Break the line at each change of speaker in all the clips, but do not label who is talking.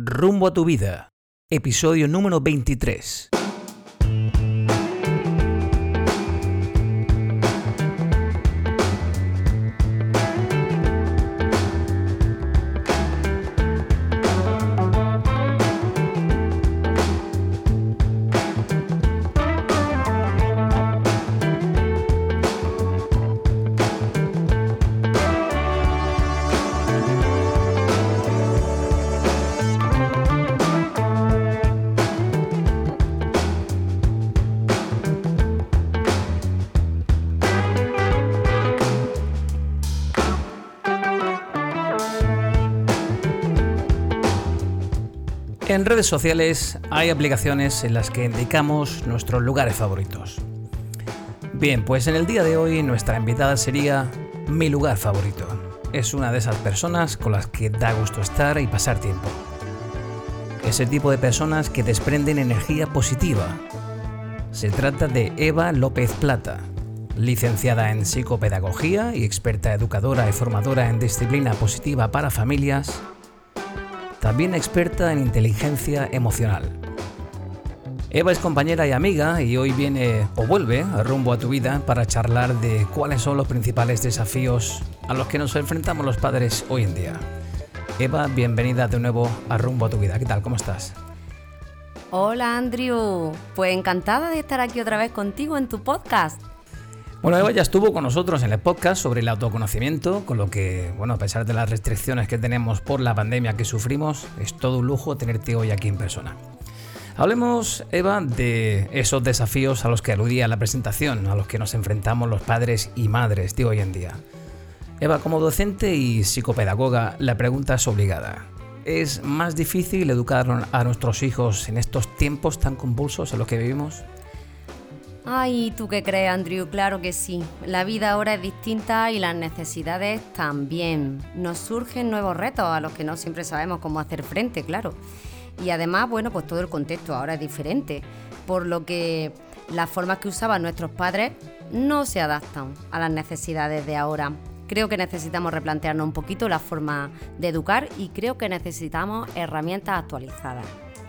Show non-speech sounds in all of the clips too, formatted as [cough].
Rumbo a tu vida, episodio número 23. Redes sociales hay aplicaciones en las que indicamos nuestros lugares favoritos. Bien, pues en el día de hoy nuestra invitada sería mi lugar favorito. Es una de esas personas con las que da gusto estar y pasar tiempo. Ese tipo de personas que desprenden energía positiva. Se trata de Eva López Plata, licenciada en psicopedagogía y experta educadora y formadora en disciplina positiva para familias también experta en inteligencia emocional. Eva es compañera y amiga y hoy viene o vuelve a rumbo a tu vida para charlar de cuáles son los principales desafíos a los que nos enfrentamos los padres hoy en día. Eva, bienvenida de nuevo a rumbo a tu vida. ¿Qué tal? ¿Cómo estás?
Hola Andrew, pues encantada de estar aquí otra vez contigo en tu podcast.
Bueno, Eva ya estuvo con nosotros en el podcast sobre el autoconocimiento, con lo que, bueno, a pesar de las restricciones que tenemos por la pandemia que sufrimos, es todo un lujo tenerte hoy aquí en persona. Hablemos, Eva, de esos desafíos a los que aludía la presentación, a los que nos enfrentamos los padres y madres de hoy en día. Eva, como docente y psicopedagoga, la pregunta es obligada. ¿Es más difícil educar a nuestros hijos en estos tiempos tan convulsos en los que vivimos?
Ay, ¿tú qué crees, Andrew? Claro que sí. La vida ahora es distinta y las necesidades también. Nos surgen nuevos retos a los que no siempre sabemos cómo hacer frente, claro. Y además, bueno, pues todo el contexto ahora es diferente, por lo que las formas que usaban nuestros padres no se adaptan a las necesidades de ahora. Creo que necesitamos replantearnos un poquito la forma de educar y creo que necesitamos herramientas actualizadas.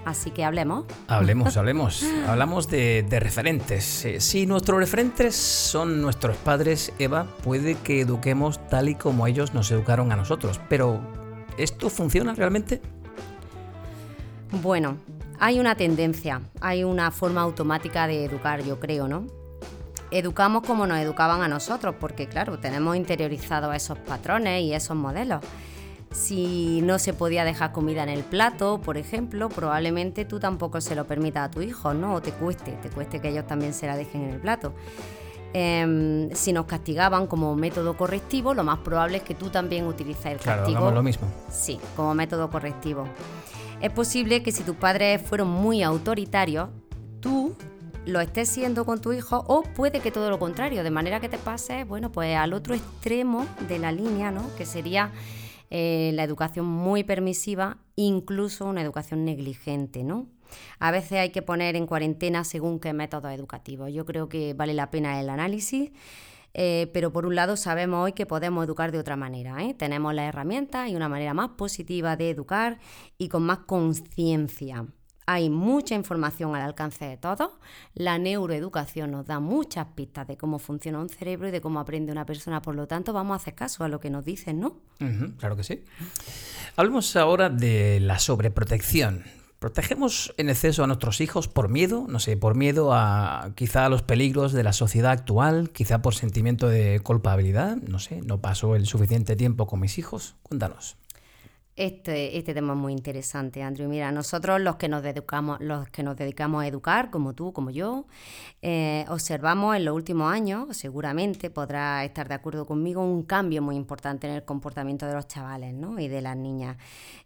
Así que hablemos.
Hablemos, [laughs] hablemos. Hablamos de, referentes. Eh, si nuestros referentes son nuestros padres, Eva, puede que eduquemos tal y como ellos nos educaron a nosotros. Pero, ¿esto funciona realmente?
Bueno, hay una tendencia, hay una forma automática de educar, yo creo, ¿no? Educamos como nos educaban a nosotros, porque claro, tenemos interiorizados esos patrones y esos modelos. Si no se podía dejar comida en el plato, por ejemplo, probablemente tú tampoco se lo permitas a tu hijo, ¿no? O te cueste, te cueste que ellos también se la dejen en el plato. Em, si nos castigaban como método correctivo, lo más probable es que tú también utilices el castigo.
Claro, lo mismo.
Sí, como método correctivo. Es posible que si tus padres fueron muy autoritarios, tú lo estés siendo con tu hijo o puede que todo lo contrario, de manera que te pases, bueno, pues al otro extremo de la línea, ¿no? Que sería eh, la educación muy permisiva, incluso una educación negligente, ¿no? A veces hay que poner en cuarentena según qué método educativo. Yo creo que vale la pena el análisis. Eh, pero por un lado sabemos hoy que podemos educar de otra manera. ¿eh? Tenemos las herramientas y una manera más positiva de educar y con más conciencia. Hay mucha información al alcance de todos. La neuroeducación nos da muchas pistas de cómo funciona un cerebro y de cómo aprende una persona. Por lo tanto, vamos a hacer caso a lo que nos dicen, ¿no?
claro que sí. Hablemos ahora de la sobreprotección. ¿Protegemos en exceso a nuestros hijos por miedo? No sé, por miedo a quizá a los peligros de la sociedad actual, quizá por sentimiento de culpabilidad. No sé, no paso el suficiente tiempo con mis hijos. Cuéntanos.
Este, este tema es muy interesante, Andrew. Mira, nosotros los que nos dedicamos, los que nos dedicamos a educar, como tú, como yo, eh, observamos en los últimos años, seguramente podrás estar de acuerdo conmigo, un cambio muy importante en el comportamiento de los chavales ¿no? y de las niñas.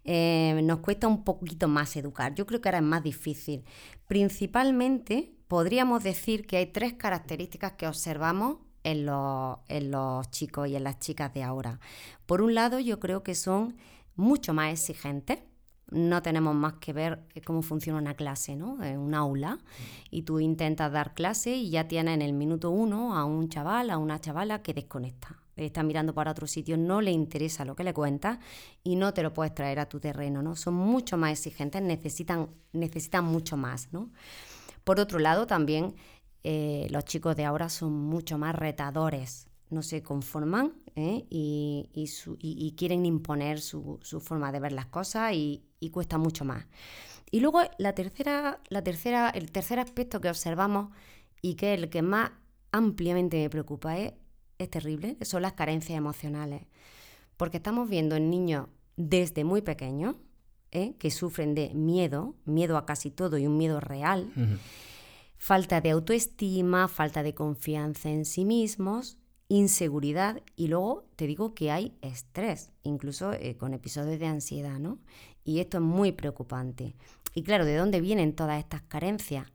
Eh, nos cuesta un poquito más educar. Yo creo que ahora es más difícil. Principalmente podríamos decir que hay tres características que observamos en los, en los chicos y en las chicas de ahora. Por un lado, yo creo que son mucho más exigente. No tenemos más que ver cómo funciona una clase, ¿no? En un aula. Y tú intentas dar clase y ya tienes en el minuto uno a un chaval, a una chavala que desconecta. está mirando para otro sitio, no le interesa lo que le cuentas y no te lo puedes traer a tu terreno, ¿no? Son mucho más exigentes, necesitan, necesitan mucho más, ¿no? Por otro lado, también eh, los chicos de ahora son mucho más retadores, no se conforman ¿eh? y, quieren imponer su, forma de ver las cosas y, cuesta mucho más. Y luego la tercera, la tercera, el tercer aspecto que observamos y que es el que más ampliamente me preocupa es, es terrible, son las carencias emocionales. Porque estamos viendo en niños desde muy pequeños ¿eh? que sufren de miedo, miedo a casi todo y un miedo real, falta de autoestima, falta de confianza en sí mismos, inseguridad y luego te digo que hay estrés, incluso eh, con episodios de ansiedad, ¿no? Y esto es muy preocupante. Y claro, ¿de dónde vienen todas estas carencias?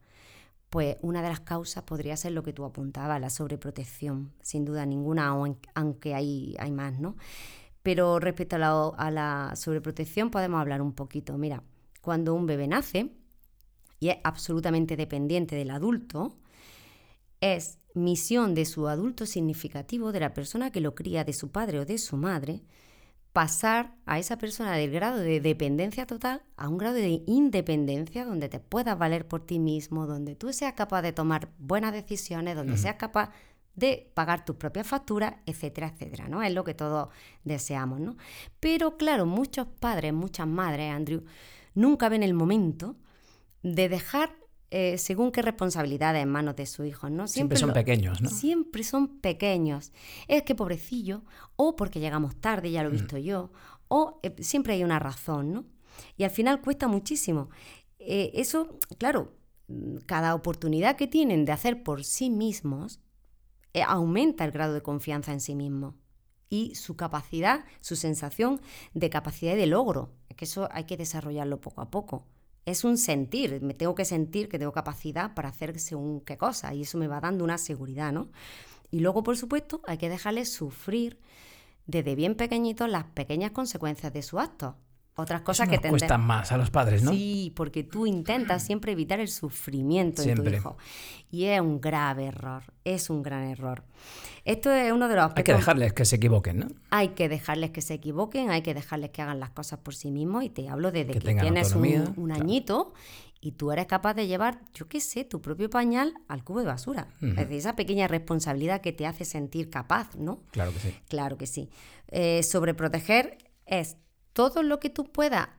Pues una de las causas podría ser lo que tú apuntabas, la sobreprotección, sin duda ninguna, aunque hay, hay más, ¿no? Pero respecto a la, a la sobreprotección podemos hablar un poquito. Mira, cuando un bebé nace y es absolutamente dependiente del adulto, es misión de su adulto significativo, de la persona que lo cría, de su padre o de su madre, pasar a esa persona del grado de dependencia total a un grado de independencia donde te puedas valer por ti mismo, donde tú seas capaz de tomar buenas decisiones, donde seas capaz de pagar tus propias facturas, etcétera, etcétera, ¿no? Es lo que todos deseamos, ¿no? Pero claro, muchos padres, muchas madres, Andrew, nunca ven el momento de dejar eh, según qué responsabilidades en manos de su hijo, ¿no?
Siempre, son pequeños, ¿no?
Siempre son pequeños. Es que pobrecillo, o porque llegamos tarde, ya lo he mm. visto yo, o eh, siempre hay una razón, ¿no? Y al final cuesta muchísimo. Eh, eso, claro, cada oportunidad que tienen de hacer por sí mismos aumenta el grado de confianza en sí mismo y su capacidad, su sensación de capacidad y de logro. Es que eso hay que desarrollarlo poco a poco es un sentir, me tengo que sentir que tengo capacidad para hacer según qué cosa y eso me va dando una seguridad, ¿no? Y luego, por supuesto, hay que dejarles sufrir desde bien pequeñitos las pequeñas consecuencias de su acto. Otras cosas que
te cuestan más a los padres, ¿no?
Sí, porque tú intentas siempre evitar el sufrimiento de tu hijo. Y es un grave error, es un gran error. Esto es uno de los
Hay que dejarles que se equivoquen, ¿no?
Hay que dejarles que se equivoquen, hay que dejarles que hagan las cosas por sí mismos. Y te hablo desde que, tienes un, añito y tú eres capaz de llevar, yo qué sé, tu propio pañal al cubo de basura. Es decir, esa pequeña responsabilidad que te hace sentir capaz, ¿no?
Claro que sí.
Claro que sí. Eh, sobreproteger es todo lo que tú puedas,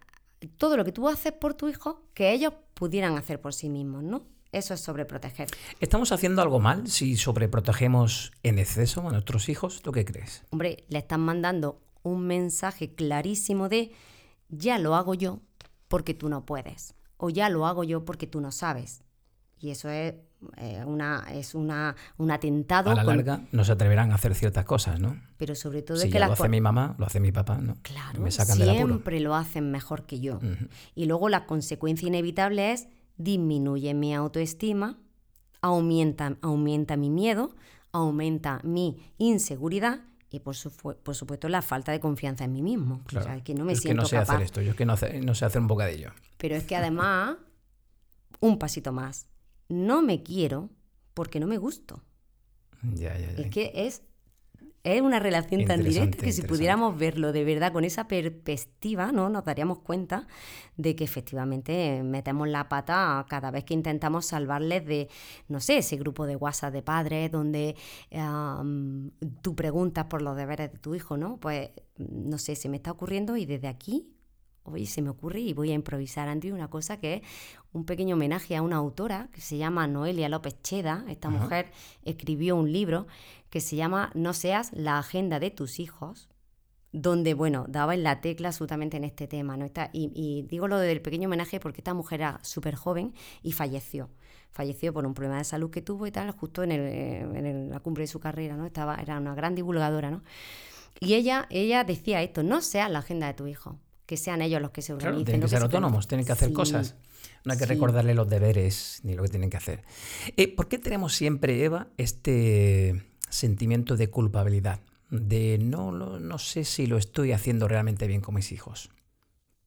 todo lo que tú haces por tu hijo, que ellos pudieran hacer por sí mismos, ¿no? Eso es sobreproteger.
¿Estamos haciendo algo mal si sobreprotegemos en exceso a nuestros hijos? ¿Tú qué crees?
Hombre, le están mandando un mensaje clarísimo de ya lo hago yo porque tú no puedes. O ya lo hago yo porque tú no sabes. Y eso es, eh, una, es una, un atentado.
A la larga no se atreverán a hacer ciertas cosas, ¿no?
Pero sobre todo
si
es que
lo hace mi mamá, lo hace mi papá, ¿no?
Claro, siempre lo hacen mejor que yo. Y luego la consecuencia inevitable es disminuye mi autoestima, aumenta, aumenta mi miedo, aumenta mi inseguridad y por, por, supuesto la falta de confianza en mí mismo.
Claro. O sea, que no me es que no sé hacer esto, yo es que no, no sé hacer un bocadillo.
Pero es que además, un pasito más no me quiero porque no me gusto.
Ya, ya,
Es que es, es una relación tan directa que si pudiéramos verlo de verdad con esa perspectiva, ¿no? nos daríamos cuenta de que efectivamente metemos la pata cada vez que intentamos salvarles de, no sé, ese grupo de WhatsApp de padres donde tú preguntas por los deberes de tu hijo, ¿no? Pues no sé, se me está ocurriendo y desde aquí hoy se me ocurre y voy a improvisar ante una cosa que es un pequeño homenaje a una autora que se llama Noelia López Cheda. Esta mujer escribió un libro que se llama No seas la agenda de tus hijos, donde, bueno, daba en la tecla absolutamente en este tema. ¿no? Y, digo lo del pequeño homenaje porque esta mujer era súper joven y falleció. Falleció por un problema de salud que tuvo y tal, justo en, en la cumbre de su carrera, ¿no? Estaba, era una gran divulgadora, ¿no? Y ella, ella decía esto, no seas la agenda de tu hijo que sean ellos los que se organicen.
tienen que ser autónomos, tienen que hacer cosas. No hay que recordarle los deberes ni lo que tienen que hacer. Eh, ¿Por qué tenemos siempre, Eva, este sentimiento de culpabilidad? De no, no sé si lo estoy haciendo realmente bien con mis hijos.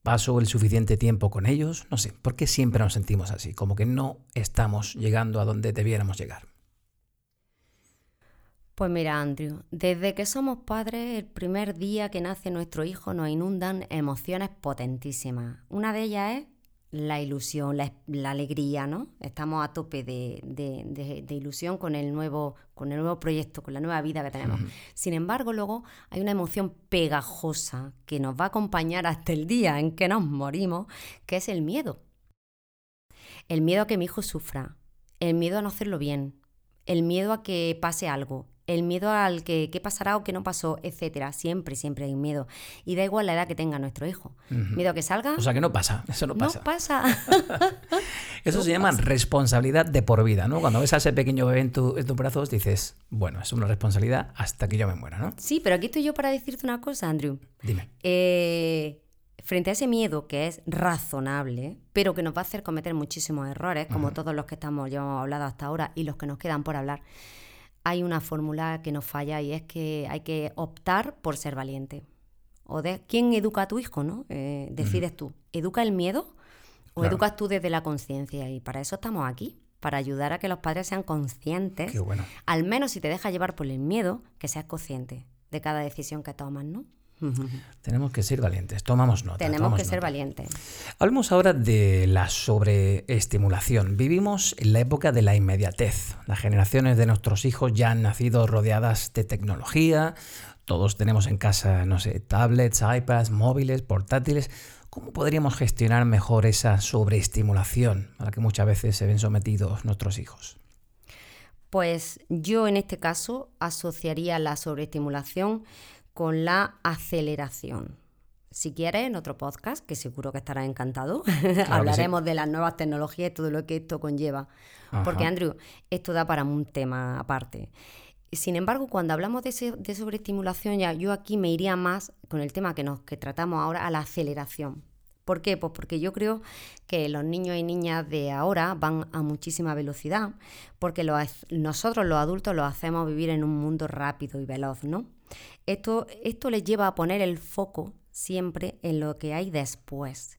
¿Paso el suficiente tiempo con ellos? No sé. ¿Por qué siempre nos sentimos así? Como que no estamos llegando a donde debiéramos llegar.
Pues mira, Andrew, desde que somos padres, el primer día que nace nuestro hijo nos inundan emociones potentísimas. Una de ellas es la ilusión, la, alegría, ¿no? Estamos a tope de, ilusión con el, nuevo, con el nuevo proyecto, con la nueva vida que tenemos. Sin embargo, luego hay una emoción pegajosa que nos va a acompañar hasta el día en que nos morimos, que es el miedo. El miedo a que mi hijo sufra, el miedo a no hacerlo bien, el miedo a que pase algo, el miedo al que qué pasará o qué no pasó, etcétera. Siempre, siempre hay miedo. Y da igual la edad que tenga nuestro hijo. Miedo a que salga.
O sea que no pasa, eso no pasa.
No pasa. [laughs]
eso se llama responsabilidad de por vida, ¿no? Cuando ves a ese pequeño bebé en, tus brazos, dices, bueno, es una responsabilidad hasta que yo me muera, ¿no?
Sí, pero aquí estoy yo para decirte una cosa, Andrew.
Dime.
Eh, frente a ese miedo que es razonable, pero que nos va a hacer cometer muchísimos errores, como todos los que estamos ya hemos hablado hasta ahora y los que nos quedan por hablar hay una fórmula que nos falla y es que hay que optar por ser valiente. O de quién educa a tu hijo, ¿no? Eh, decides tú. ¿Educa el miedo o educas tú desde la conciencia? Y para eso estamos aquí, para ayudar a que los padres sean conscientes.
Qué bueno.
Al menos si te deja llevar por el miedo, que seas consciente de cada decisión que tomas, ¿no?
Tenemos que ser valientes, tomamos nota.
Tenemos que ser valientes.
Hablemos ahora de la sobreestimulación. Vivimos en la época de la inmediatez. Las generaciones de nuestros hijos ya han nacido rodeadas de tecnología. Todos tenemos en casa, no sé, tablets, iPads, móviles, portátiles. ¿Cómo podríamos gestionar mejor esa sobreestimulación a la que muchas veces se ven sometidos nuestros hijos?
Pues yo en este caso asociaría la sobreestimulación con la aceleración. Si quieres, en otro podcast, que seguro que estará encantado, [laughs] hablaremos de las nuevas tecnologías y todo lo que esto conlleva. Porque, Andrew, esto da para un tema aparte. Sin embargo, cuando hablamos de, de sobreestimulación, ya yo aquí me iría más con el tema que, nos, que tratamos ahora a la aceleración. ¿Por qué? Pues porque yo creo que los niños y niñas de ahora van a muchísima velocidad, porque nosotros los adultos los hacemos vivir en un mundo rápido y veloz, ¿no? Esto, esto les lleva a poner el foco siempre en lo que hay después.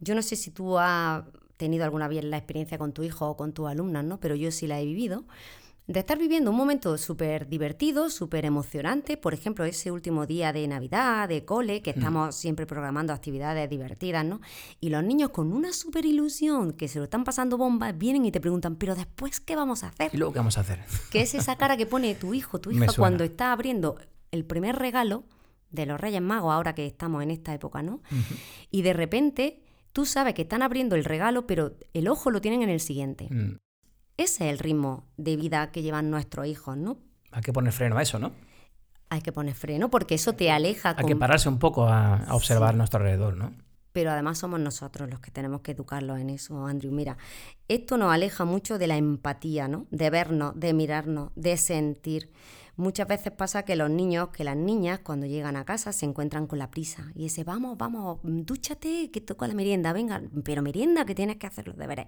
Yo no sé si tú has tenido alguna vez la experiencia con tu hijo o con tus alumnas, ¿no? Pero yo sí la he vivido de estar viviendo un momento súper divertido, súper emocionante, por ejemplo, ese último día de Navidad, de cole, que mm. estamos siempre programando actividades divertidas, ¿no? Y los niños con una súper ilusión, que se lo están pasando bombas, vienen y te preguntan, pero después, ¿qué vamos a hacer?
¿Y luego qué vamos a hacer?
Que es esa cara que pone tu hijo, tu [laughs] hija, cuando está abriendo el primer regalo de los Reyes Magos, ahora que estamos en esta época, ¿no? Y de repente tú sabes que están abriendo el regalo, pero el ojo lo tienen en el siguiente. Mm. Ese es el ritmo de vida que llevan nuestros hijos, ¿no?
Hay que poner freno a eso, ¿no?
Hay que poner freno porque eso te aleja.
Hay que pararse un poco a, observar nuestro alrededor, ¿no?
Pero además somos nosotros los que tenemos que educarlos en eso, Andrew. Mira, esto nos aleja mucho de la empatía, ¿no? De vernos, de mirarnos, de sentir. Muchas veces pasa que los niños, que las niñas, cuando llegan a casa se encuentran con la prisa y dice, vamos, vamos, dúchate, que toca la merienda, venga, pero merienda que tienes que hacer los deberes.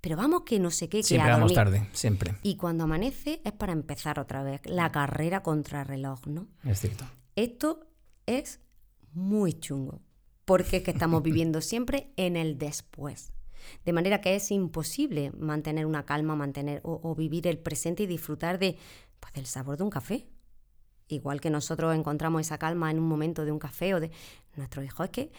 Pero vamos que no sé qué, que
Siempre vamos tarde, siempre.
Y cuando amanece es para empezar otra vez la carrera contra el reloj, ¿no?
Es cierto.
Esto es muy chungo, porque es que estamos [laughs] viviendo siempre en el después. De manera que es imposible mantener una calma, mantener o vivir el presente y disfrutar de pues del sabor de un café. Igual que nosotros encontramos esa calma en un momento de un café o de nuestros hijos, es que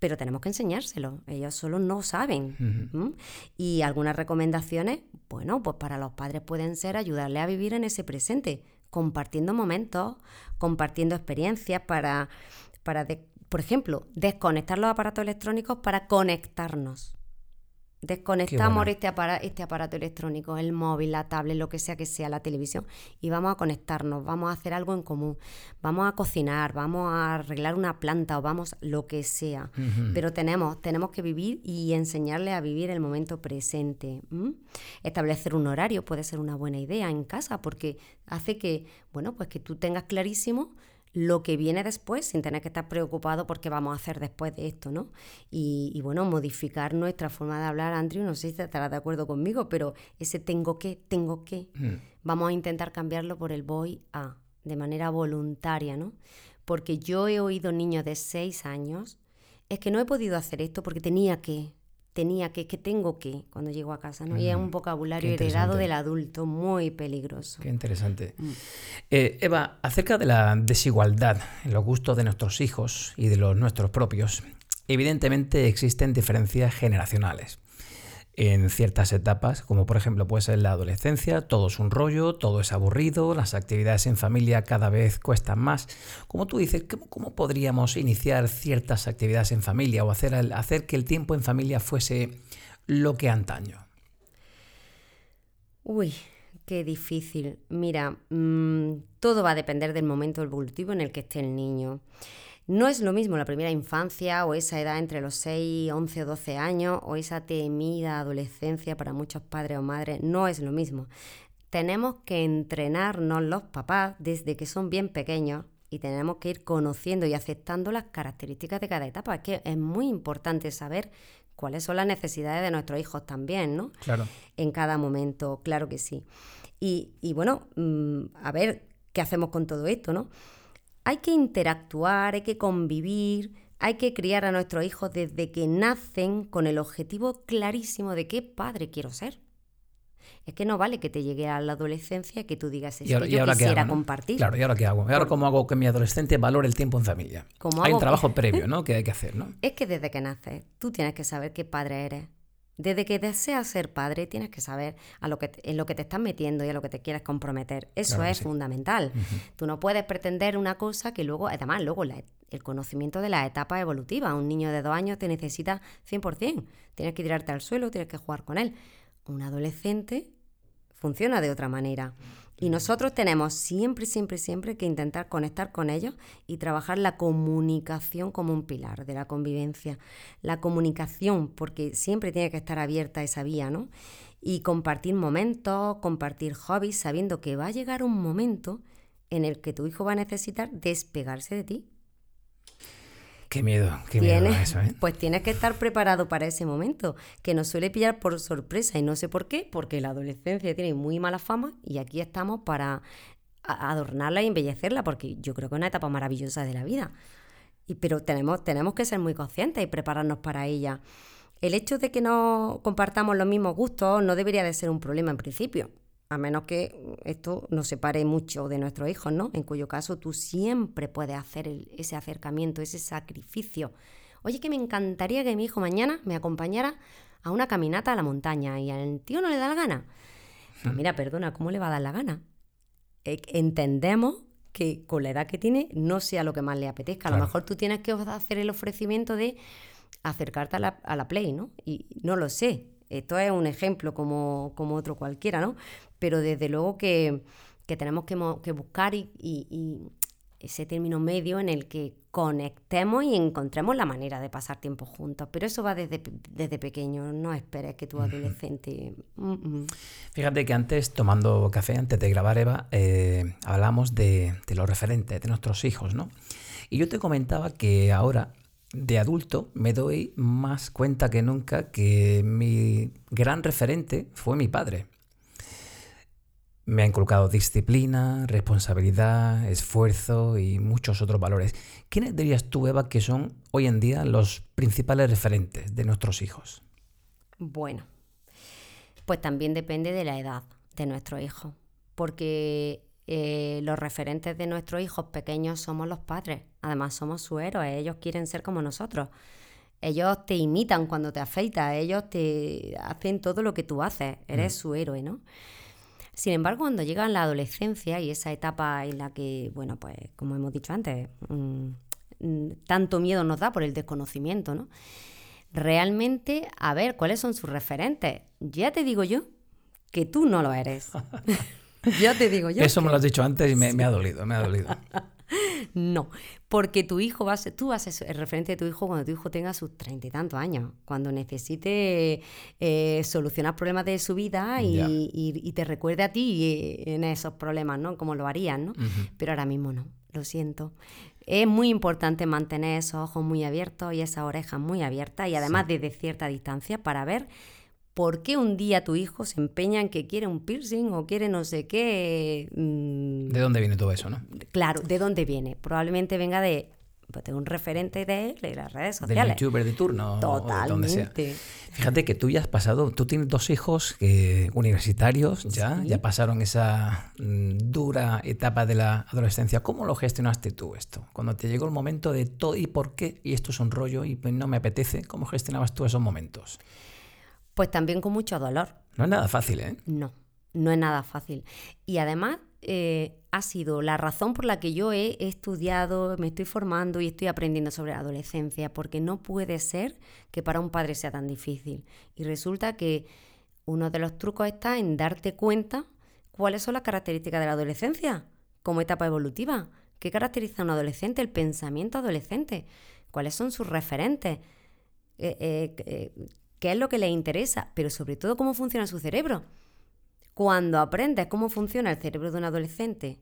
pero tenemos que enseñárselo, ellos solo no saben. Y algunas recomendaciones, bueno, pues para los padres pueden ser ayudarle a vivir en ese presente, compartiendo momentos, compartiendo experiencias para, para por ejemplo, desconectar los aparatos electrónicos para conectarnos. Desconectamos este, aparato, este aparato electrónico, el móvil, la tablet, lo que sea que sea, la televisión, y vamos a conectarnos, vamos a hacer algo en común, vamos a cocinar, vamos a arreglar una planta o vamos lo que sea. Pero tenemos, tenemos que vivir y enseñarle a vivir el momento presente. Establecer un horario puede ser una buena idea en casa porque hace que, bueno, pues que tú tengas clarísimo lo que viene después sin tener que estar preocupado por qué vamos a hacer después de esto, ¿no? Y, bueno, modificar nuestra forma de hablar, Andrew, no sé si estarás de acuerdo conmigo, pero ese tengo que, tengo que, mm. vamos a intentar cambiarlo por el voy a, de manera voluntaria, ¿no? Porque yo he oído niños de seis años, es que no he podido hacer esto porque tenía que, tenía que, que tengo que, cuando llego a casa, ¿no? y es un vocabulario heredado del adulto muy peligroso.
Qué interesante. Mm. Eh, Eva, acerca de la desigualdad en los gustos de nuestros hijos y de los nuestros propios, evidentemente existen diferencias generacionales en ciertas etapas, como por ejemplo puede ser la adolescencia, todo es un rollo, todo es aburrido, las actividades en familia cada vez cuestan más. Como tú dices, ¿cómo, podríamos iniciar ciertas actividades en familia o hacer, hacer que el tiempo en familia fuese lo que antaño?
Uy, qué difícil. Mira, mm, todo va a depender del momento evolutivo en el que esté el niño. No es lo mismo la primera infancia o esa edad entre los 6, 11 o 12 años o esa temida adolescencia para muchos padres o madres, no es lo mismo. Tenemos que entrenarnos los papás desde que son bien pequeños y tenemos que ir conociendo y aceptando las características de cada etapa. Es que es muy importante saber cuáles son las necesidades de nuestros hijos también, ¿no?
Claro.
En cada momento, claro que sí. Y, y bueno, mm, a ver qué hacemos con todo esto, ¿no? Hay que interactuar, hay que convivir, hay que criar a nuestros hijos desde que nacen con el objetivo clarísimo de qué padre quiero ser. Es que no vale que te llegue a la adolescencia y que tú digas, eso. que yo quisiera compartir.
Claro, ¿y ahora qué hago? ¿Y ahora cómo hago que mi adolescente valore el tiempo en familia? hay un trabajo [laughs] previo, ¿no? Que hay que hacer, ¿no?
Es que desde que naces, tú tienes que saber qué padre eres. Desde que deseas ser padre, tienes que saber a lo que, en lo que te estás metiendo y a lo que te quieres comprometer. Eso es fundamental. Tú no puedes pretender una cosa que luego, además, luego el conocimiento de la etapa evolutiva. Un niño de dos años te necesita 100%. Tienes que tirarte al suelo, tienes que jugar con él. Un adolescente funciona de otra manera. Y nosotros tenemos siempre, siempre, siempre que intentar conectar con ellos y trabajar la comunicación como un pilar de la convivencia. La comunicación, porque siempre tiene que estar abierta esa vía, ¿no? Y compartir momentos, compartir hobbies, sabiendo que va a llegar un momento en el que tu hijo va a necesitar despegarse de ti.
Qué miedo, qué miedo eso, ¿eh?
Pues tienes que estar preparado para ese momento, que nos suele pillar por sorpresa y no sé por qué, porque la adolescencia tiene muy mala fama y aquí estamos para adornarla y embellecerla, porque yo creo que es una etapa maravillosa de la vida. Y, pero tenemos, tenemos que ser muy conscientes y prepararnos para ella. El hecho de que no compartamos los mismos gustos no debería de ser un problema en principio a menos que esto nos separe mucho de nuestros hijos, ¿no? En cuyo caso tú siempre puedes hacer ese acercamiento, ese sacrificio. Oye, que me encantaría que mi hijo mañana me acompañara a una caminata a la montaña y al tío no le da la gana. [laughs] Pues mira, perdona, ¿cómo le va a dar la gana? Eh, entendemos que con la edad que tiene no sea lo que más le apetezca. A lo mejor tú tienes que hacer el ofrecimiento de acercarte a la, a la Play, ¿no? Y no lo sé. Esto es un ejemplo como, como otro cualquiera, ¿no? pero desde luego que, tenemos que, buscar y, ese término medio en el que conectemos y encontremos la manera de pasar tiempo juntos. Pero eso va desde, desde pequeño, no esperes que tu adolescente... Mm, mm.
Fíjate que antes, tomando café, antes de grabar Eva, eh, hablamos de, de los referentes, de nuestros hijos, ¿no? Y yo te comentaba que ahora, de adulto, me doy más cuenta que nunca que mi gran referente fue mi padre. Me ha inculcado disciplina, responsabilidad, esfuerzo y muchos otros valores. ¿Quiénes dirías tú, Eva, que son hoy en día los principales referentes de nuestros hijos?
Bueno, pues también depende de la edad de nuestro hijo, porque eh, los referentes de nuestros hijos pequeños somos los padres, además somos su héroes, ellos quieren ser como nosotros. Ellos te imitan cuando te afeitas, ellos te hacen todo lo que tú haces, eres mm. su héroe, ¿no? Sin embargo, cuando llega la adolescencia y esa etapa en la que, bueno, pues como hemos dicho antes, mm, tanto miedo nos da por el desconocimiento, ¿no? Realmente, a ver, ¿cuáles son sus referentes? Ya te digo yo que tú no lo eres. [laughs] ya te digo yo.
Eso me lo has dicho antes y me, me ha dolido, me ha dolido. [laughs]
No, porque tu hijo va a ser, tú vas a ser el referente de tu hijo cuando tu hijo tenga sus treinta y tantos años, cuando necesite eh, solucionar problemas de su vida y, te recuerde a ti eh, en esos problemas, ¿no? Como lo harían, ¿no? Pero ahora mismo no, lo siento. Es muy importante mantener esos ojos muy abiertos y esas orejas muy abiertas y además desde cierta distancia para ver ¿por qué un día tu hijo se empeña en que quiere un piercing o quiere no sé qué?
Mm? ¿De dónde viene todo eso, no?
Claro, ¿de dónde viene? Probablemente venga de pues un referente de él en las redes
Del
sociales.
youtuber de turno. o de donde sea.
Totalmente.
Fíjate que tú ya has pasado, tú tienes dos hijos eh, universitarios ya,
Sí.
ya pasaron esa mm, dura etapa de la adolescencia. ¿Cómo lo gestionaste tú esto? Cuando te llegó el momento de todo y por qué, y esto es un rollo y no me apetece, ¿cómo gestionabas tú esos momentos?
Pues también con mucho dolor.
No es nada fácil, ¿eh?
No, no es nada fácil. Y además eh, ha sido la razón por la que yo he estudiado, me estoy formando y estoy aprendiendo sobre la adolescencia, porque no puede ser que para un padre sea tan difícil. Y resulta que uno de los trucos está en darte cuenta cuáles son las características de la adolescencia como etapa evolutiva. ¿Qué caracteriza a un adolescente? El pensamiento adolescente. ¿Cuáles son sus referentes? Eh, eh, ¿Qué es lo que le interesa? Pero sobre todo cómo funciona su cerebro. Cuando aprendes cómo funciona el cerebro de un adolescente,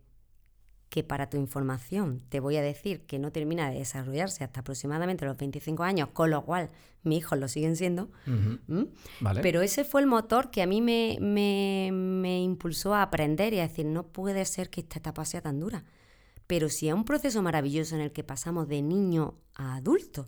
que para tu información te voy a decir que no termina de desarrollarse hasta aproximadamente los 25 años, con lo cual mis hijos lo siguen siendo.
Vale.
pero ese fue el motor que a mí me, me- me impulsó a aprender y a decir, no puede ser que esta etapa sea tan dura. Pero si es un proceso maravilloso en el que pasamos de niño a adulto,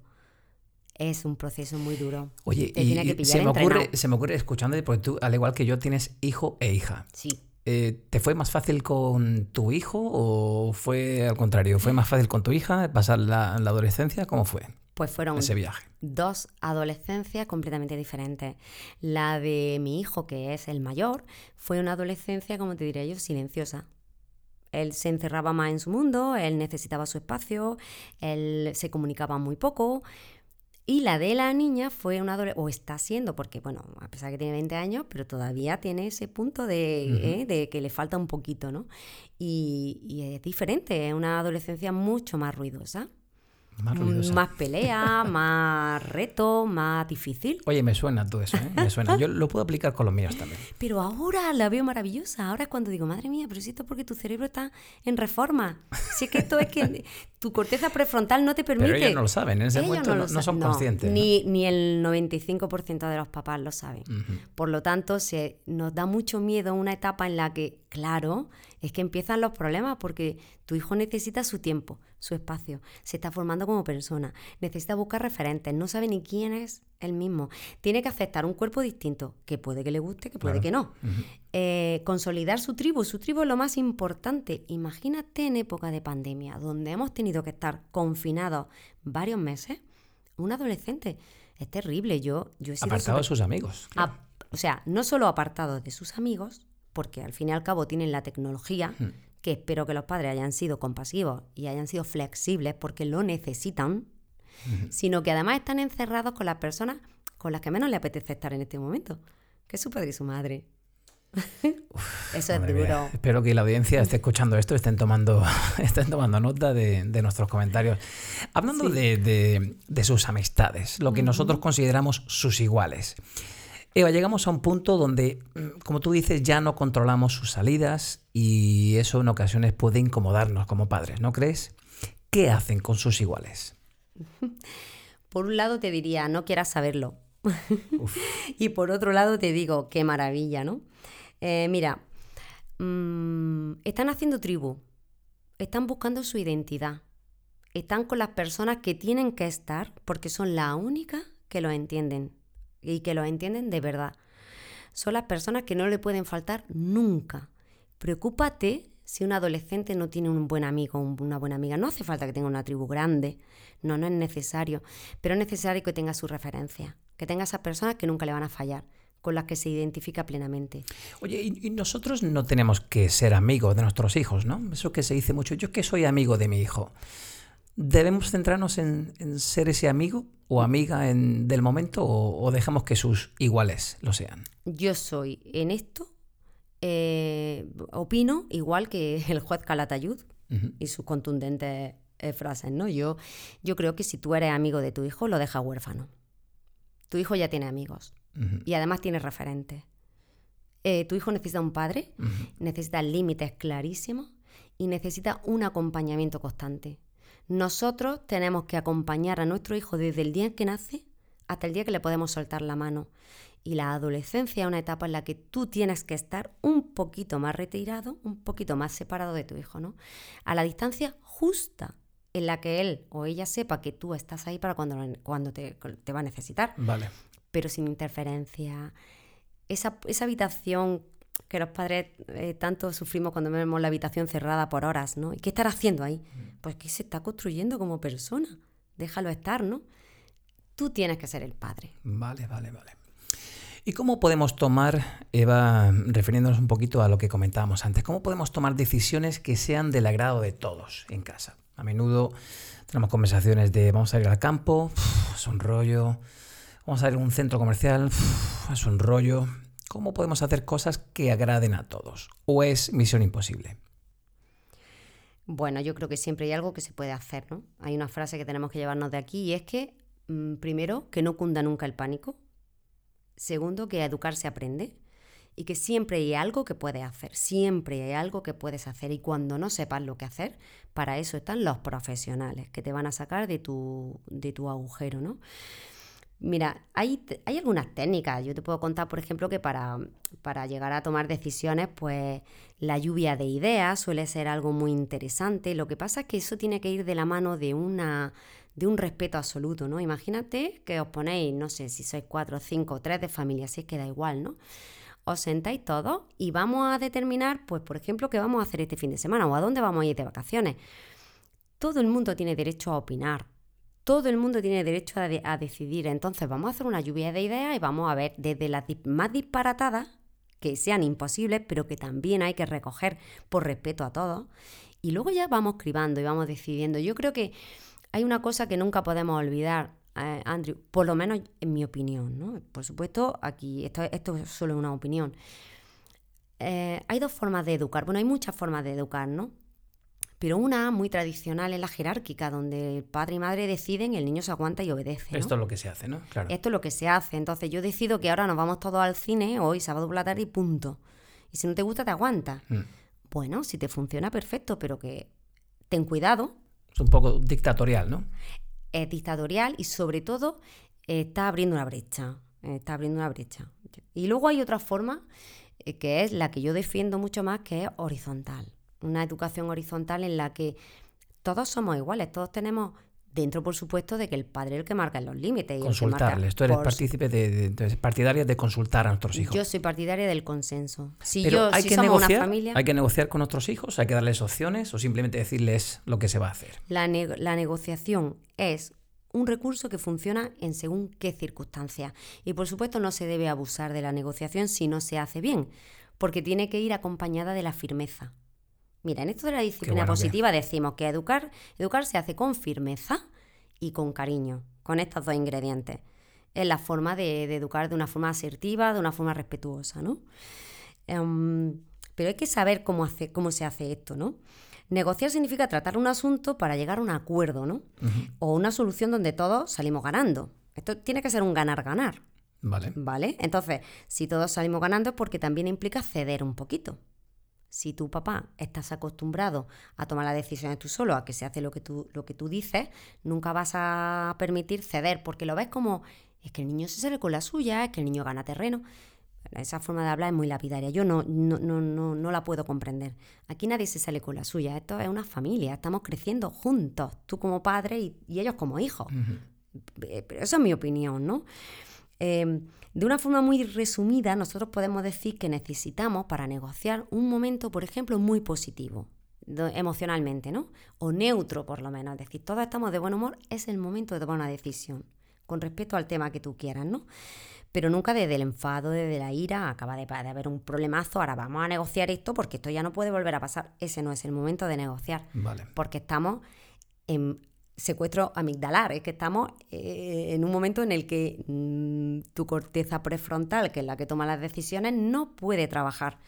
es un proceso muy duro.
Oye,
Te
y,
que
se, me ocurre, se me ocurre escuchándote, porque tú, al igual que yo, tienes hijo e hija.
Sí.
Eh, ¿Te fue más fácil con tu hijo o fue al contrario? ¿Fue más fácil con tu hija pasar la, la adolescencia? ¿Cómo fue
Pues fueron
ese viaje?
dos adolescencias completamente diferentes. La de mi hijo, que es el mayor, fue una adolescencia, como te diría yo, silenciosa. Él se encerraba más en su mundo, él necesitaba su espacio, él se comunicaba muy poco. Y la de la niña fue una adolescencia, o está siendo, porque bueno, a pesar que tiene 20 años, pero todavía tiene ese punto de. ¿eh? de que le falta un poquito, ¿no? Y, y es diferente, es una adolescencia mucho más ruidosa.
Más ruidosa.
Más pelea, [laughs] más reto, más difícil.
Oye, me suena todo eso, ¿eh? Me suena. Yo lo puedo aplicar con los míos también. [laughs]
Pero ahora la veo maravillosa. Ahora es cuando digo, madre mía, pero si esto es porque tu cerebro está en reforma. Si es que esto es que tu corteza prefrontal no te permite.
Pero ellos no lo saben, en ese
Ellos
momento no, son conscientes.
Ni, ni el 95% de los papás lo saben. Por lo tanto, se nos da mucho miedo una etapa en la que, claro, es que empiezan los problemas porque tu hijo necesita su tiempo, su espacio, se está formando como persona, necesita buscar referentes, no sabe ni quién es él mismo, tiene que aceptar un cuerpo distinto, que puede que le guste, que puede
Claro.
que no. Eh, consolidar su tribu, su tribu es lo más importante. Imagínate en época de pandemia, donde hemos tenido que estar confinados varios meses, un adolescente. Es terrible, yo, yo he sido
Apartado de sus amigos. claro.
O sea, no solo apartados de sus amigos, porque al fin y al cabo tienen la tecnología,
Hmm.
que espero que los padres hayan sido compasivos y hayan sido flexibles porque lo necesitan, sino que además están encerrados con las personas con las que menos le apetece estar en este momento, que es su padre y su madre. Eso es duro.
mía. Espero que la audiencia esté escuchando esto, estén tomando, [laughs] estén tomando nota de, de nuestros comentarios. Hablando de, de- de sus amistades, lo que nosotros consideramos sus iguales. Eva, llegamos a un punto donde, mm, como tú dices, ya no controlamos sus salidas y eso en ocasiones puede incomodarnos como padres, ¿no crees? ¿Qué hacen con sus iguales? [laughs]
Por un lado te diría, no quieras saberlo. [laughs] y por otro lado te digo, qué maravilla, ¿no? Eh, mira, mm, están haciendo tribu, están buscando su identidad, están con las personas que tienen que estar porque son las únicas que los entienden y que los entienden de verdad. Son las personas que no le pueden faltar nunca. Preocúpate si un adolescente no tiene un buen amigo o una buena amiga. No hace falta que tenga una tribu grande, no, no es necesario, pero es necesario que tenga su referencia, que tenga esas personas que nunca le van a fallar, con las que se identifica plenamente.
Oye, y, y nosotros no tenemos que ser amigos de nuestros hijos, ¿no? Eso que se dice mucho, yo que soy amigo de mi hijo. ¿Debemos centrarnos en, en ser ese amigo o amiga en- del momento o, o dejamos que sus iguales lo sean?
Yo soy en esto, eh, opino igual que el juez Calatayud y sus contundentes eh, frases, ¿no? Yo, yo creo que si tú eres amigo de tu hijo, lo dejas huérfano. Tu hijo ya tiene amigos Y además tiene referentes. Eh, tu hijo necesita un padre, necesita límites clarísimos y necesita un acompañamiento constante. Nosotros tenemos que acompañar a nuestro hijo desde el día en que nace hasta el día que le podemos soltar la mano. Y la adolescencia es una etapa en la que tú tienes que estar un poquito más retirado, un poquito más separado de tu hijo, ¿no? A la distancia justa en la que él o ella sepa que tú estás ahí para cuando, cuando te, te va a necesitar.
Vale.
Pero sin interferencia. Esa, esa habitación que los padres eh, tanto sufrimos cuando vemos la habitación cerrada por horas, ¿no? ¿Y qué estar haciendo ahí? Pues que se está construyendo como persona. Déjalo estar, ¿no? Tú tienes que ser el padre.
Vale, vale, vale. ¿Y cómo podemos tomar, Eva, refiriéndonos un poquito a lo que comentábamos antes, cómo podemos tomar decisiones que sean del agrado de todos en casa? A menudo tenemos conversaciones de vamos a ir al campo, es un rollo, vamos a a un centro comercial, es un rollo. ¿Cómo podemos hacer cosas que agraden a todos? ¿O es misión imposible?
Bueno, yo creo que siempre hay algo que se puede hacer, ¿no? Hay una frase que tenemos que llevarnos de aquí y es que, mm, primero, que no cunda nunca el pánico. Segundo, que educar se aprende y que siempre hay algo que puedes hacer, siempre hay algo que puedes hacer y cuando no sepas lo que hacer, para eso están los profesionales que te van a sacar de tu, de tu agujero, ¿no? Mira, hay, hay, algunas técnicas. Yo te puedo contar, por ejemplo, que para, para, llegar a tomar decisiones, pues la lluvia de ideas suele ser algo muy interesante. Lo que pasa es que eso tiene que ir de la mano de una de un respeto absoluto, ¿no? Imagínate que os ponéis, no sé si sois cuatro, cinco, tres de familia, si es que da igual, ¿no? os sentáis todos y vamos a determinar, pues por ejemplo, qué vamos a hacer este fin de semana o a dónde vamos a ir de vacaciones. Todo el mundo tiene derecho a opinar, todo el mundo tiene derecho a, decidir. Entonces vamos a hacer una lluvia de ideas y vamos a ver desde las más disparatadas, que sean imposibles, pero que también hay que recoger por respeto a todos. Y luego ya vamos cribando y vamos decidiendo. Yo creo que hay una cosa que nunca podemos olvidar eh, Andrew, por lo menos en mi opinión, ¿no? Por supuesto, aquí esto, esto es solo una opinión. Eh, hay dos formas de educar, bueno, hay muchas formas de educar, ¿no? Pero una muy tradicional es la jerárquica, donde el padre y madre deciden el niño se aguanta y obedece.
Esto es lo que se hace, ¿no?
Claro. Esto es lo que se hace. Entonces yo decido que ahora nos vamos todos al cine, hoy sábado por la tarde y punto. Y si no te gusta, te aguanta. Mm. Bueno, si te funciona, perfecto, pero que ten cuidado.
Es un poco dictatorial, ¿no?
es dictatorial y sobre todo está abriendo una brecha. Está abriendo una brecha. Y luego hay otra forma eh, que es la que yo defiendo mucho más, que es horizontal. Una educación horizontal en la que todos somos iguales, todos tenemos dentro, por supuesto, de que el padre es el que marca los límites.
Consultarles. Tú eres partícipe de, partidaria de consultar a nuestros hijos.
Yo soy partidaria del consenso.
Si yo, hay que negociar, hay que negociar con nuestros hijos, hay que darles opciones o simplemente decirles lo que se va a hacer.
La, la negociación es un recurso que funciona en según qué circunstancias. Y por supuesto no se debe abusar de la negociación si no se hace bien, porque tiene que ir acompañada de la firmeza. Mira, en esto de la disciplina positiva decimos que educar, educar se hace con firmeza y con cariño, con estos dos ingredientes. Es la forma de, educar de una forma asertiva, de una forma respetuosa, ¿no? Em, pero hay que saber cómo, hace, cómo se hace esto, ¿no? Negociar significa tratar un asunto para llegar a un acuerdo, ¿no? O una solución donde todos salimos ganando. Esto tiene que ser un ganar-ganar.
Vale.
¿Vale? Entonces, si todos salimos ganando es porque también implica ceder un poquito si tu papá estás acostumbrado a tomar las decisiones tú solo, a que se hace lo que tú, lo que tú dices, nunca vas a permitir ceder, porque lo ves como, es que el niño se sale con la suya, es que el niño gana terreno. Esa forma de hablar es muy lapidaria. Yo no, no, no, no, no la puedo comprender. Aquí nadie se sale con la suya. Esto es una familia. Estamos creciendo juntos. Tú como padre y, ellos como hijos. Pero esa es mi opinión, ¿no? Eh, de una forma muy resumida, nosotros podemos decir que necesitamos para negociar un momento, por ejemplo, muy positivo emocionalmente, ¿no? O neutro, por lo menos. Es decir, todos estamos de buen humor, es el momento de tomar una decisión, con respecto al tema que tú quieras, ¿no? Pero nunca desde el enfado, desde la ira, acaba de, de haber un problemazo, ahora vamos a negociar esto porque esto ya no puede volver a pasar. Ese no es el momento de negociar.
Vale.
Porque estamos en, secuestro amigdalar, es que estamos eh, en un momento en el que mm, tu corteza prefrontal, que es la que toma las decisiones, no puede trabajar,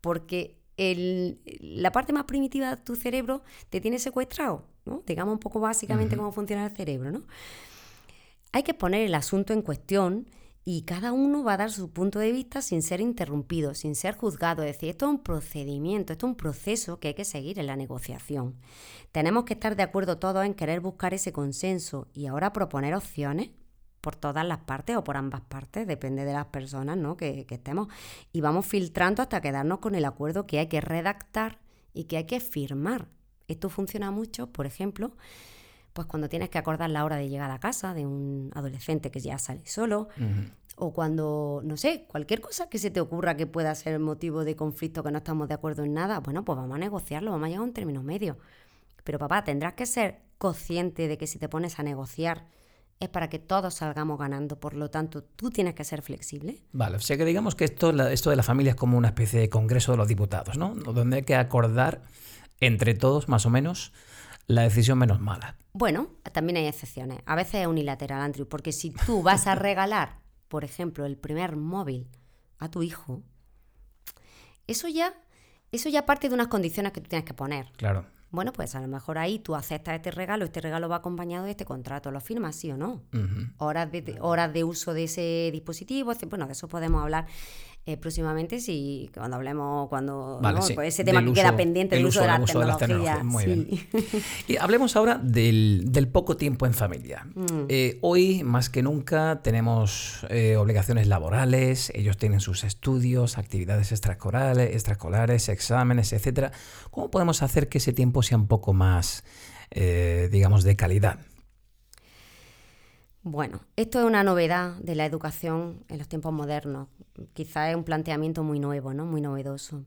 porque la parte más primitiva de tu cerebro te tiene secuestrado, ¿no? digamos un poco básicamente cómo funciona el cerebro. ¿no? Hay que poner el asunto en cuestión y cada uno va a dar su punto de vista sin ser interrumpido, sin ser juzgado. Es decir, esto es un procedimiento, esto es un proceso que hay que seguir en la negociación. Tenemos que estar de acuerdo todos en querer buscar ese consenso y ahora proponer opciones por todas las partes o por ambas partes, depende de las personas ¿no? que, que estemos. Y vamos filtrando hasta quedarnos con el acuerdo que hay que redactar y que hay que firmar. Esto funciona mucho, por ejemplo, pues cuando tienes que acordar la hora de llegar a casa de un adolescente que ya sale solo, o cuando, no sé, cualquier cosa que se te ocurra que pueda ser motivo de conflicto, que no estamos de acuerdo en nada, bueno, pues vamos a negociarlo, vamos a llegar a un término medio. Pero papá, tendrás que ser consciente de que si te pones a negociar es para que todos salgamos ganando, por lo tanto, tú tienes que ser flexible.
Vale, o sea que digamos que esto, esto de la familia es como una especie de congreso de los diputados, ¿no? Donde hay que acordar entre todos, más o menos, la decisión menos mala.
Bueno, también hay excepciones. A veces es unilateral, Andrew, porque si tú vas a regalar, por ejemplo, el primer móvil a tu hijo, eso ya, eso ya parte de unas condiciones que tú tienes que poner.
Claro.
Bueno, pues a lo mejor ahí tú aceptas este regalo, este regalo va acompañado de este contrato, ¿lo firmas sí o no? horas, de, horas de uso de ese dispositivo, bueno, de eso podemos hablar eh, próximamente si cuando hablemos, cuando pues ese tema que queda pendiente del uso, de, la tecnología.
Muy bien. [laughs] y hablemos ahora del, poco tiempo en familia. Mm. Eh, hoy, más que nunca, tenemos eh, obligaciones laborales, ellos tienen sus estudios, actividades extraescolares, extraescolares exámenes, etcétera. ¿Cómo podemos hacer que ese tiempo sea un poco más, digamos, de calidad?
Bueno, esto es una novedad de la educación en los tiempos modernos. Quizá es un planteamiento muy nuevo, ¿no? Muy novedoso.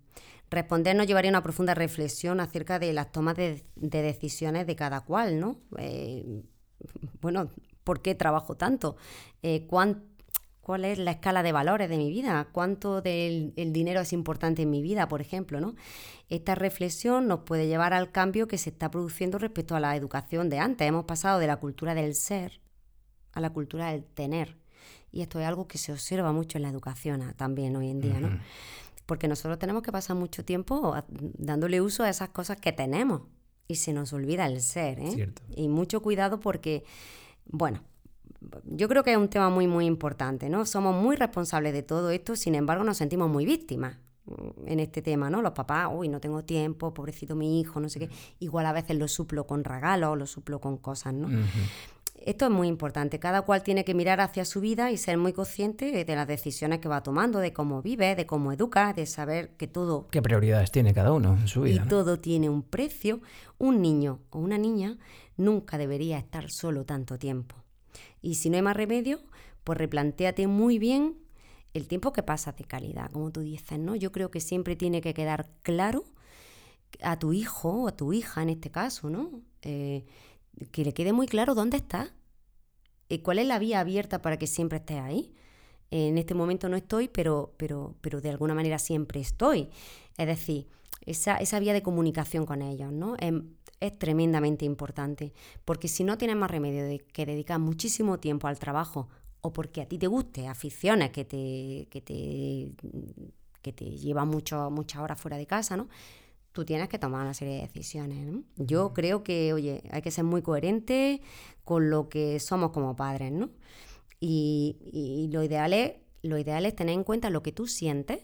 Responder nos llevaría a una profunda reflexión acerca de las tomas de, decisiones de cada cual, ¿no? Eh, bueno, ¿por qué trabajo tanto? Eh, ¿Cuál es la escala de valores de mi vida? ¿Cuánto del dinero es importante en mi vida, por ejemplo? ¿no? Esta reflexión nos puede llevar al cambio que se está produciendo respecto a la educación de antes. Hemos pasado de la cultura del ser a la cultura del tener. Y esto es algo que se observa mucho en la educación ah, también hoy en día, ¿no? Porque nosotros tenemos que pasar mucho tiempo dándole uso a esas cosas que tenemos y se nos olvida el ser, ¿eh? Y mucho cuidado porque, bueno, yo creo que es un tema muy, muy importante, ¿no? Somos muy responsables de todo esto, sin embargo nos sentimos muy víctimas mm, en este tema, ¿no? Los papás, uy, no tengo tiempo, pobrecito mi hijo, no sé qué. Igual a veces lo suplo con regalos, lo suplo con cosas, ¿no? Esto es muy importante. Cada cual tiene que mirar hacia su vida y ser muy consciente de las decisiones que va tomando, de cómo vive, de cómo educa, de saber que todo...
¿Qué prioridades tiene cada uno en su vida?
Y todo tiene un precio. Un niño o una niña nunca debería estar solo tanto tiempo. Y si no hay más remedio, pues replantéate muy bien el tiempo que pasas de calidad, como tú dices, ¿no? Yo creo que siempre tiene que quedar claro a tu hijo o a tu hija en este caso, ¿no? Eh, que le quede muy claro dónde está y cuál es la vía abierta para que siempre esté ahí. En este momento no estoy, pero, pero, pero de alguna manera siempre estoy. Es decir, esa, esa vía de comunicación con ellos, ¿no? Es, es, tremendamente importante, porque si no tienes más remedio de que dedicar muchísimo tiempo al trabajo o porque a ti te guste aficiones que te, que te, que te llevan muchas horas fuera de casa, ¿no? Tú tienes que tomar una serie de decisiones. Yo creo que, oye, hay que ser muy coherente con lo que somos como padres, ¿no? Y, lo, ideal es, lo ideal es tener en cuenta lo que tú sientes,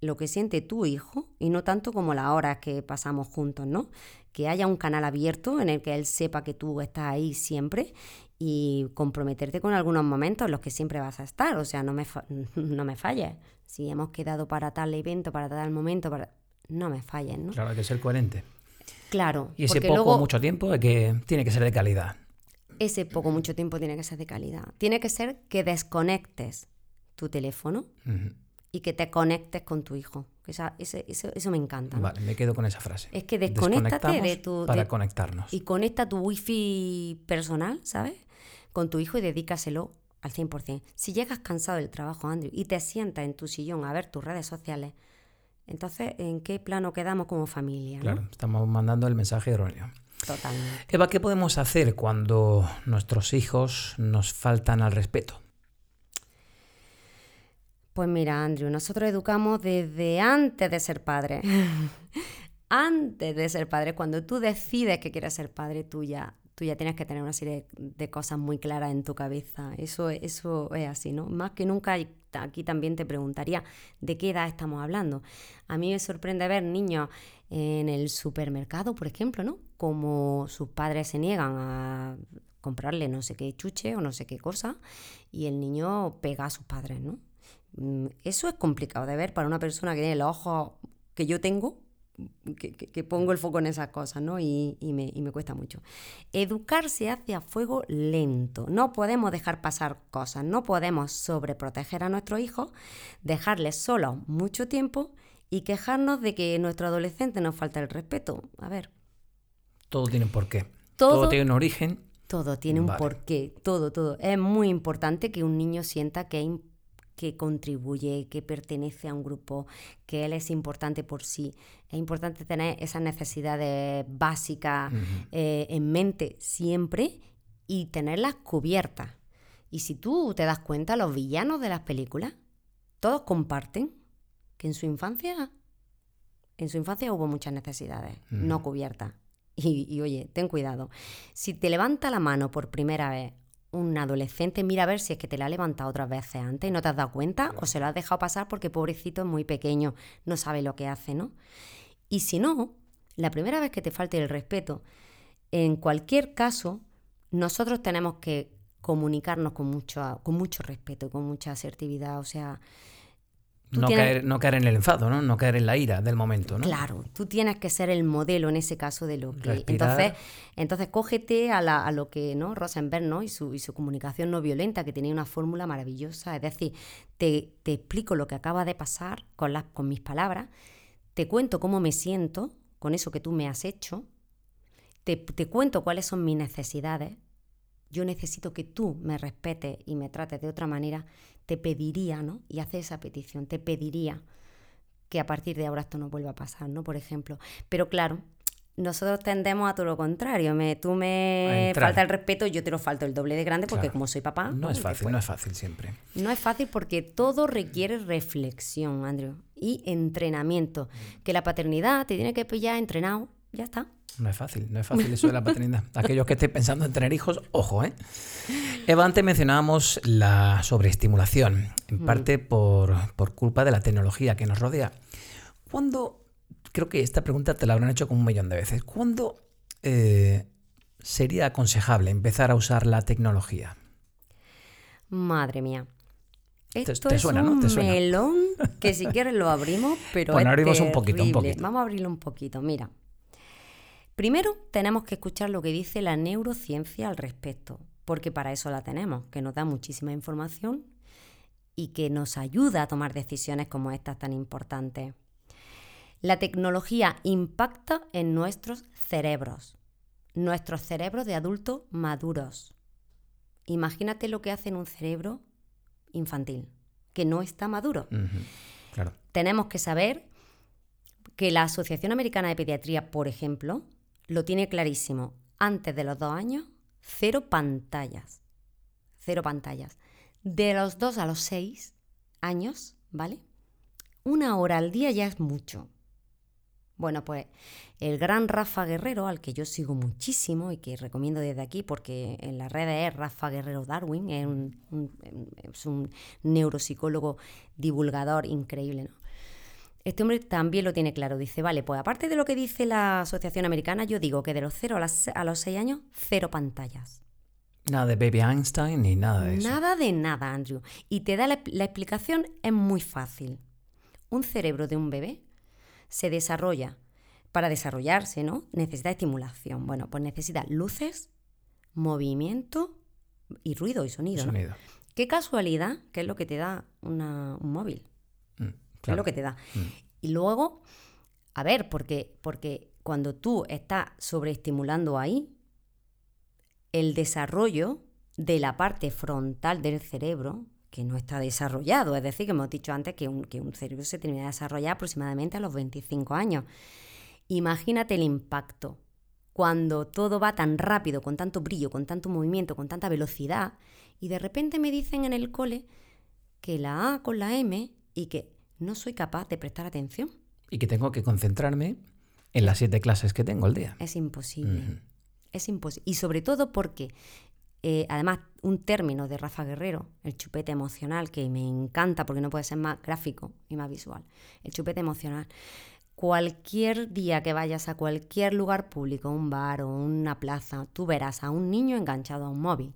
lo que siente tu hijo, y no tanto como las horas que pasamos juntos, ¿no? Que haya un canal abierto en el que él sepa que tú estás ahí siempre y comprometerte con algunos momentos en los que siempre vas a estar. O sea, no me, [laughs] no me falles. Si hemos quedado para tal evento, para tal momento, para no me fallen, ¿no?
Claro, hay que ser coherente.
Claro.
Y ese poco o mucho tiempo que tiene que ser de calidad.
Ese poco mucho tiempo tiene que ser de calidad. Tiene que ser que desconectes tu teléfono y que te conectes con tu hijo. Esa, eso, me encanta.
Vale, me quedo con esa frase.
Es que desconéctate de tu...
Para conectarnos.
Y conecta tu wifi personal, ¿sabes? Con tu hijo y dedícaselo al 100%. Si llegas cansado del trabajo, Andrew, y te sientas en tu sillón a ver tus redes sociales, entonces, ¿en qué plano quedamos como familia?
Claro, estamos mandando el mensaje erróneo.
Totalmente.
Eva, ¿qué podemos hacer cuando nuestros hijos nos faltan al respeto?
Pues mira, Andrew, nosotros educamos desde antes de ser padre. [laughs] antes de ser padre, cuando tú decides que quieres ser padre, tú ya, tú ya tienes que tener una serie de cosas muy claras en tu cabeza. Eso, eso es así, ¿no? Más que nunca aquí también te preguntaría de qué edad estamos hablando. A mí me sorprende ver niños en el supermercado, por ejemplo, ¿no? Como sus padres se niegan a comprarle no sé qué chuche o no sé qué cosa y el niño pega a sus padres, ¿no? Mm, eso es complicado de ver para una persona que tiene los ojos que yo tengo que, pongo el foco en esas cosas, ¿no? Y, me, y, me, cuesta mucho. Educarse hacia fuego lento. No podemos dejar pasar cosas, no podemos sobreproteger a nuestros hijos, dejarles solos mucho tiempo y quejarnos de que nuestro adolescente nos falta el respeto. A ver.
Todo tiene un porqué. Todo, tiene un origen.
Todo tiene un porqué. Todo, todo. Es muy importante que un niño sienta que, que contribuye, que pertenece a un grupo, que él es importante por sí. Es importante tener esas necesidades básicas eh, en mente siempre y tenerlas cubiertas. Y si tú te das cuenta, los villanos de las películas, todos comparten que en su infancia, en su infancia hubo muchas necesidades no cubiertas. Y, oye, ten cuidado. Si te levanta la mano por primera vez un adolescente, mira a ver si es que te la ha levantado otras veces antes y no te has dado cuenta o se lo has dejado pasar porque pobrecito es muy pequeño, no sabe lo que hace, ¿no? Y si no, la primera vez que te falte el respeto, en cualquier caso, nosotros tenemos que comunicarnos con mucho, con mucho respeto, con mucha asertividad, o sea,
no, caer, no caer en el enfado, ¿no? No caer en la ira del momento, ¿no?
Claro, tú tienes que ser el modelo en ese caso de lo que... Entonces, entonces cógete a, lo que, ¿no? Rosenberg, ¿no? Y su, y su comunicación no violenta, que tenía una fórmula maravillosa. Es decir, te, explico lo que acaba de pasar con, las, con mis palabras, te cuento cómo me siento con eso que tú me has hecho, te, te cuento cuáles son mis necesidades, yo necesito que tú me respetes y me trates de otra manera, te pediría, ¿no? Y hace esa petición, te pediría que a partir de ahora esto no vuelva a pasar, ¿no? Por ejemplo. Pero claro, nosotros tendemos a todo lo contrario. Me, tú me falta el respeto, yo te lo falto el doble de grande porque como soy papá...
No, es fácil, no es fácil siempre.
No es fácil porque todo requiere reflexión, Andrew, y entrenamiento. Que la paternidad te tiene que pillar entrenado, ya está.
No es fácil, no es fácil eso de la paternidad. [laughs] Aquellos que estén pensando en tener hijos, ojo, ¿eh? Eva, antes mencionábamos la sobreestimulación, en mm. parte por, culpa de la tecnología que nos rodea. ¿Cuándo, creo que esta pregunta te la habrán hecho como un millón de veces, ¿cuándo eh, sería aconsejable empezar a usar la tecnología?
Madre mía. Esto te, suena, es un ¿no? ¿Te melón que si quieres lo abrimos, [laughs] pero bueno, abrimos un poquito, un poquito. Vamos a abrirlo un poquito. Mira, Primero tenemos que escuchar lo que dice la neurociencia al respecto, porque para eso la tenemos, que nos da muchísima información y que nos ayuda a tomar decisiones como estas tan importantes. La tecnología impacta en nuestros cerebros, nuestros cerebros de adultos maduros. Imagínate lo que hace en un cerebro infantil, que no está maduro. Tenemos que saber que la Asociación Americana de Pediatría, por ejemplo, lo tiene clarísimo. Antes de los dos años, cero pantallas. Cero pantallas. De los dos a los seis años, ¿vale? Una hora al día ya es mucho. Bueno, pues el gran Rafa Guerrero, al que yo sigo muchísimo y que recomiendo desde aquí porque en las redes es Rafa Guerrero Darwin, es un, neuropsicólogo divulgador increíble, ¿no? Este hombre también lo tiene claro. Dice, vale, pues aparte de lo que dice la Asociación Americana, yo digo que de los 0 a, los 6 años, cero pantallas.
Nada de Baby Einstein ni nada de
eso. Nada de nada, Andrew. Y te da la, la explicación, es muy fácil. Un cerebro de un bebé se desarrolla, para desarrollarse, ¿no? Necesita estimulación. Bueno, pues necesita luces, movimiento y ruido y sonido. sonido. Qué casualidad que es lo que te da un móvil. Es lo que te da. Mm. Y luego, a ver, porque, porque cuando tú estás sobreestimulando ahí, el desarrollo de la parte frontal del cerebro, que no está desarrollado, es decir, que hemos dicho antes que un, que un cerebro se termina de desarrollar aproximadamente a los 25 años. Imagínate el impacto cuando todo va tan rápido, con tanto brillo, con tanto movimiento, con tanta velocidad, y de repente me dicen en el cole que la A con la M y que no soy capaz de prestar atención.
Y que tengo que concentrarme en las siete clases que tengo al día.
Es imposible. Es imposible. Y sobre todo porque, eh, además, un término de Rafa Guerrero, el chupete emocional, que me encanta porque no puede ser más gráfico y más visual. El chupete emocional. Cualquier día que vayas a cualquier lugar público, un bar o una plaza, tú verás a un niño enganchado a un móvil.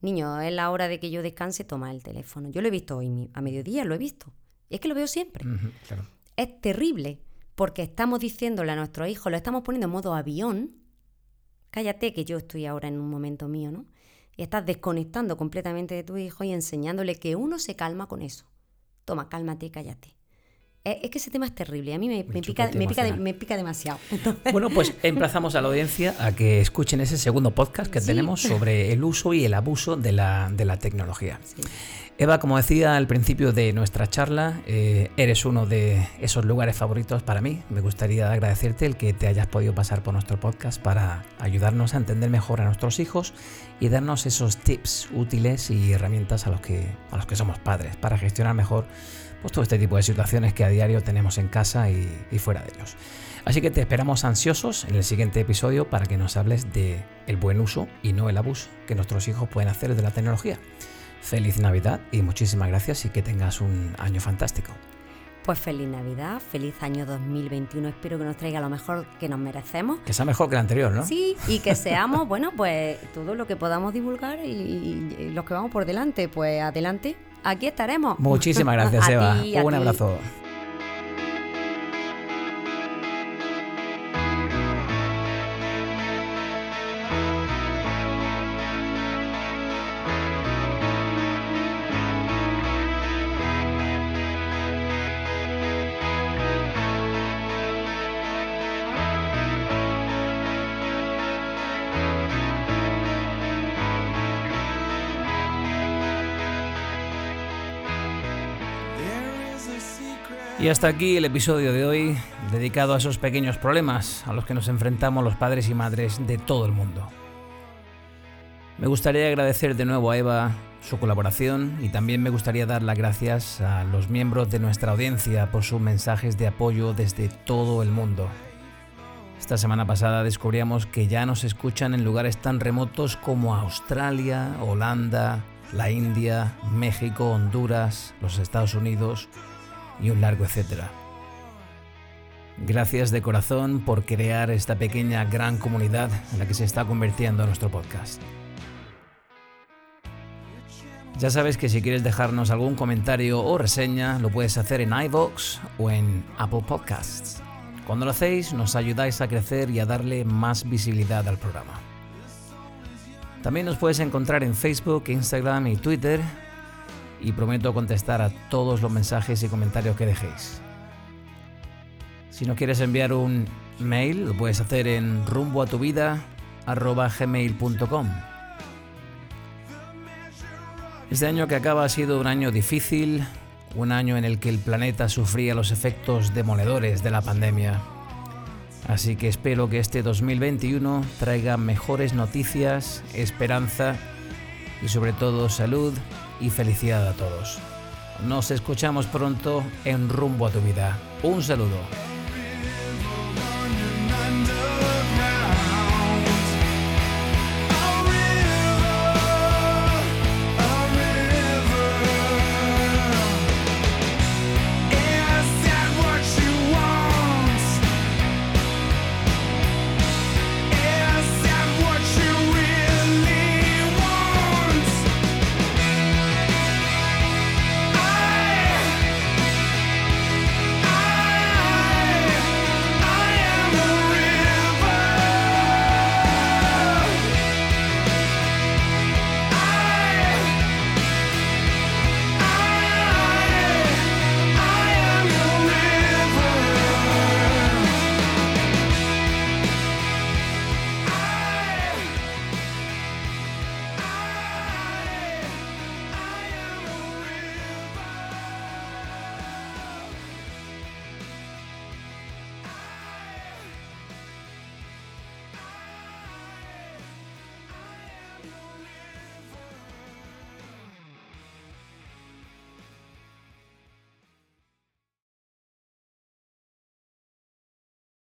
Niño, es la hora de que yo descanse, toma el teléfono. Yo lo he visto hoy, a mediodía lo he visto. Y es que lo veo siempre. Es terrible, porque estamos diciéndole a nuestro hijo, lo estamos poniendo en modo avión, cállate que yo estoy ahora en un momento mío, ¿no? Y estás desconectando completamente de tu hijo y enseñándole que uno se calma con eso. Toma, cálmate, cállate. Es que ese tema es terrible, a mí me, pica, me, pica, demasiado. [laughs]
Bueno, pues emplazamos a la audiencia a que escuchen ese segundo podcast que tenemos sobre el uso y el abuso de la, de la tecnología. Eva, como decía al principio de nuestra charla, eh, eres uno de esos lugares favoritos para mí. Me gustaría agradecerte el que te hayas podido pasar por nuestro podcast para ayudarnos a entender mejor a nuestros hijos y darnos esos tips útiles y herramientas a los que, a los que somos padres para gestionar mejor pues, todo este tipo de situaciones que a diario tenemos en casa y, y fuera de ellos. Así que te esperamos ansiosos en el siguiente episodio para que nos hables de el buen uso y no el abuso que nuestros hijos pueden hacer de la tecnología. Feliz Navidad y muchísimas gracias y que tengas un año fantástico.
Pues feliz Navidad, feliz año 2021. Espero que nos traiga lo mejor que nos merecemos.
Que sea mejor que el anterior, ¿no?
Sí, y que seamos, [laughs] bueno, pues todo lo que podamos divulgar y, los que vamos por delante, pues adelante, aquí estaremos.
Muchísimas [laughs] gracias, Eva. un abrazo. Y hasta aquí el episodio de hoy dedicado a esos pequeños problemas a los que nos enfrentamos los padres y madres de todo el mundo. Me gustaría agradecer de nuevo a Eva su colaboración y también me gustaría dar las gracias a los miembros de nuestra audiencia por sus mensajes de apoyo desde todo el mundo. Esta semana pasada descubríamos que ya nos escuchan en lugares tan remotos como Australia, Holanda, la India, México, Honduras, los Estados Unidos, y un largo etcétera. Gracias de corazón por crear esta pequeña gran comunidad en la que se está convirtiendo nuestro podcast. Ya sabes que si quieres dejarnos algún comentario o reseña, lo puedes hacer en iVoox o en Apple Podcasts. Cuando lo hacéis, nos ayudáis a crecer y a darle más visibilidad al programa. También nos puedes encontrar en Facebook, Instagram y Twitter y prometo contestar a todos los mensajes y comentarios que dejéis. Si no quieres enviar un mail, lo puedes hacer en rumboatuvida.gmail.com. Este año que acaba ha sido un año difícil, un año en el que el planeta sufría los efectos demoledores de la pandemia. Así que espero que este 2021 traiga mejores noticias, esperanza y sobre todo salud y felicidad a todos. Nos escuchamos pronto en Rumbo a tu vida. Un saludo.